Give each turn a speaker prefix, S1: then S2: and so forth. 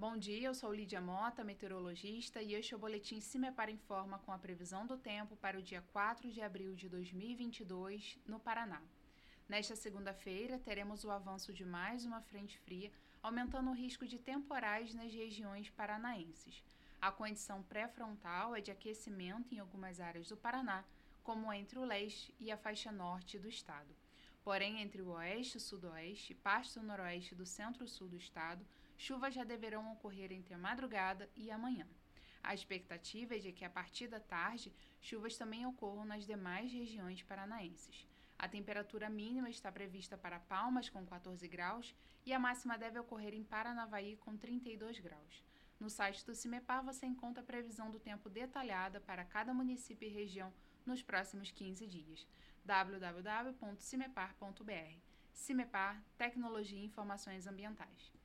S1: Bom dia, eu sou Lídia Mota, meteorologista, e este é o Boletim Cimepar Informa com a previsão do tempo para o dia 4 de abril de 2022, no Paraná. Nesta segunda-feira, teremos o avanço de mais uma frente fria, aumentando o risco de temporais nas regiões paranaenses. A condição pré-frontal é de aquecimento em algumas áreas do Paraná, como entre o leste e a faixa norte do estado. Porém, entre o oeste e sudoeste, parte do noroeste do centro-sul do estado, chuvas já deverão ocorrer entre a madrugada e amanhã. A expectativa é de que, a partir da tarde, chuvas também ocorram nas demais regiões paranaenses. A temperatura mínima está prevista para Palmas, com 14 graus, e a máxima deve ocorrer em Paranavaí, com 32 graus. No site do CIMEPAR você encontra a previsão do tempo detalhada para cada município e região nos próximos 15 dias. www.cimepar.br. CIMEPAR Tecnologia e Informações Ambientais.